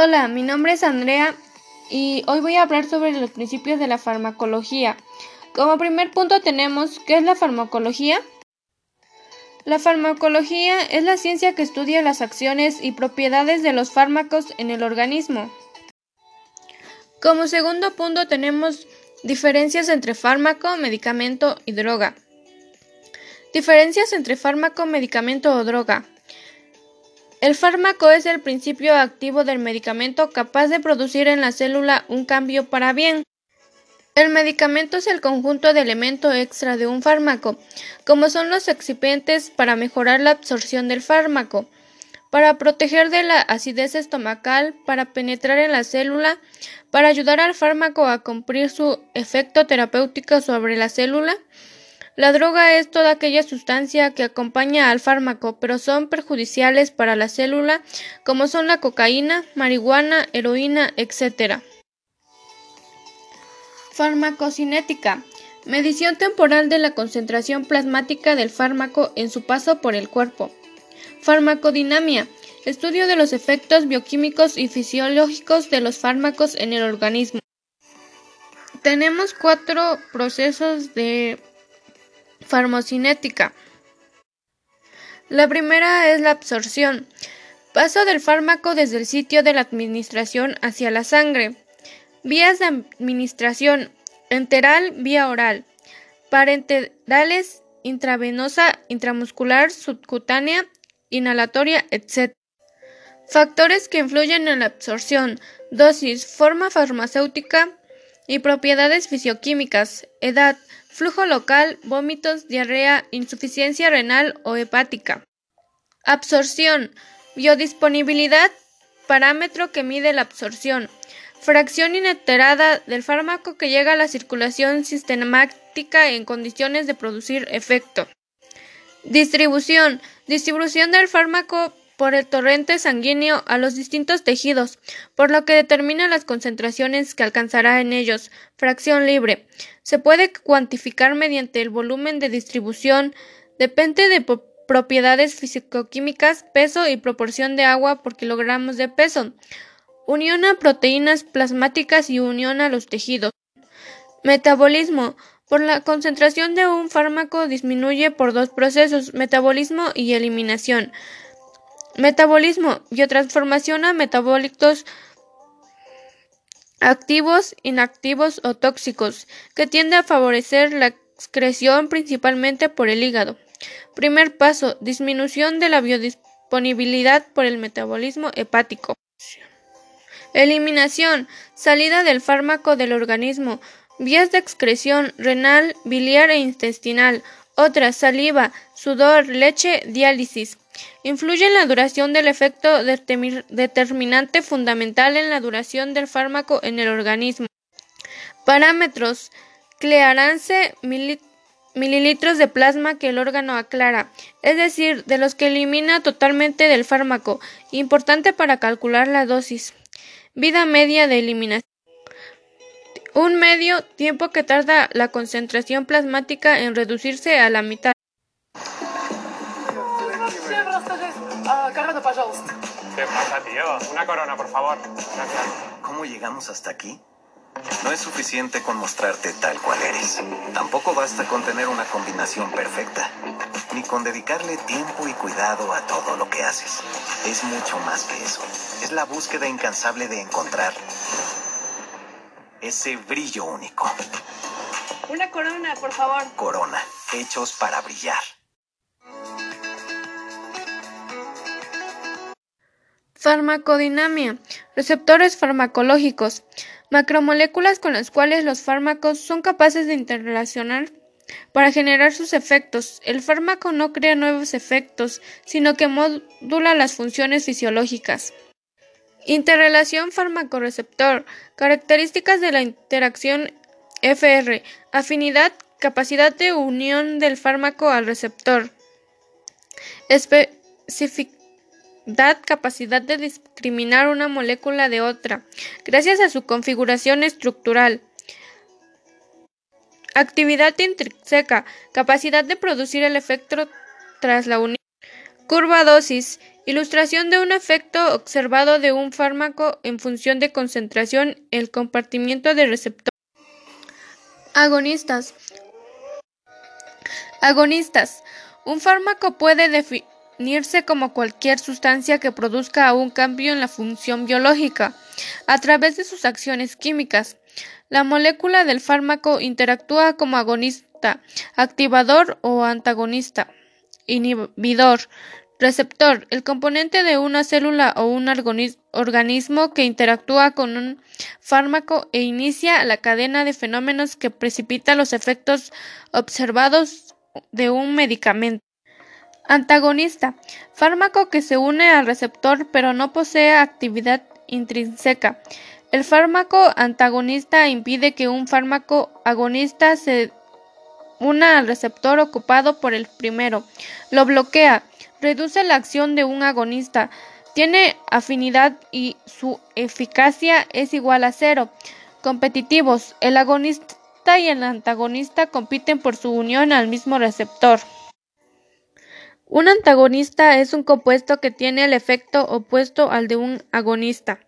Hola, mi nombre es Andrea y hoy voy a hablar sobre los principios de la farmacología. Como primer punto tenemos ¿qué es la farmacología? La farmacología es la ciencia que estudia las acciones y propiedades de los fármacos en el organismo. Como segundo punto tenemos diferencias entre fármaco, medicamento y droga. Diferencias entre fármaco, medicamento o droga. El fármaco es el principio activo del medicamento capaz de producir en la célula un cambio para bien. El medicamento es el conjunto de elementos extra de un fármaco, como son los excipientes para mejorar la absorción del fármaco, para proteger de la acidez estomacal, para penetrar en la célula, para ayudar al fármaco a cumplir su efecto terapéutico sobre la célula, la droga es toda aquella sustancia que acompaña al fármaco, pero son perjudiciales para la célula, como son la cocaína, marihuana, heroína, etc. Farmacocinética. Medición temporal de la concentración plasmática del fármaco en su paso por el cuerpo. Farmacodinamia. Estudio de los efectos bioquímicos y fisiológicos de los fármacos en el organismo. Tenemos cuatro procesos de Farmocinética. La primera es la absorción. Paso del fármaco desde el sitio de la administración hacia la sangre. Vías de administración. Enteral, vía oral. Parenterales, intravenosa, intramuscular, subcutánea, inhalatoria, etc. Factores que influyen en la absorción. Dosis, forma farmacéutica y propiedades fisioquímicas. Edad, flujo local, vómitos, diarrea, insuficiencia renal o hepática. Absorción, biodisponibilidad, parámetro que mide la absorción, fracción inalterada del fármaco que llega a la circulación sistemática en condiciones de producir efecto. Distribución, distribución del fármaco por el torrente sanguíneo a los distintos tejidos, por lo que determina las concentraciones que alcanzará en ellos. Fracción libre. Se puede cuantificar mediante el volumen de distribución. Depende de propiedades fisicoquímicas, peso y proporción de agua por kilogramos de peso. Unión a proteínas plasmáticas y unión a los tejidos. Metabolismo. Por la concentración de un fármaco disminuye por dos procesos, metabolismo y eliminación. Metabolismo, biotransformación a metabolitos activos, inactivos o tóxicos, que tiende a favorecer la excreción principalmente por el hígado. Primer paso, disminución de la biodisponibilidad por el metabolismo hepático. Eliminación, salida del fármaco del organismo, vías de excreción renal, biliar e intestinal, otras, saliva, sudor, leche, diálisis. Influye en la duración del efecto determinante fundamental en la duración del fármaco en el organismo. Parámetros. Clearance mililitros de plasma que el órgano aclara, es decir, de los que elimina totalmente del fármaco, importante para calcular la dosis. Vida media de eliminación. Un medio tiempo que tarda la concentración plasmática en reducirse a la mitad. ¿Qué pasa, tío? Una corona, por favor. Gracias. ¿Cómo llegamos hasta aquí? No es suficiente con mostrarte tal cual eres. Tampoco basta con tener una combinación perfecta, ni con dedicarle tiempo y cuidado a todo lo que haces. Es mucho más que eso. Es la búsqueda incansable de encontrar ese brillo único. Una corona, por favor. Corona, hechos para brillar. Farmacodinamia. Receptores farmacológicos. Macromoléculas con las cuales los fármacos son capaces de interrelacionar para generar sus efectos. El fármaco no crea nuevos efectos, sino que modula las funciones fisiológicas. Interrelación fármaco-receptor. Características de la interacción FR. Afinidad, capacidad de unión del fármaco al receptor. Especificidad capacidad de discriminar una molécula de otra, gracias a su configuración estructural. Actividad intrínseca, capacidad de producir el efecto tras la unión. Curva dosis, Ilustración de un efecto observado de un fármaco en función de concentración, el compartimiento de receptor. Agonistas. Agonistas. Un fármaco puede definirse como cualquier sustancia que produzca un cambio en la función biológica a través de sus acciones químicas. La molécula del fármaco interactúa como agonista, activador o antagonista, inhibidor, receptor, el componente de una célula o un organismo que interactúa con un fármaco e inicia la cadena de fenómenos que precipita los efectos observados de un medicamento. Antagonista. Fármaco que se une al receptor pero no posee actividad intrínseca. El fármaco antagonista impide que un fármaco agonista se una al receptor ocupado por el primero. Lo bloquea, reduce la acción de un agonista, tiene afinidad y su eficacia es igual a cero. Competitivos. El agonista y el antagonista compiten por su unión al mismo receptor. Un antagonista es un compuesto que tiene el efecto opuesto al de un agonista.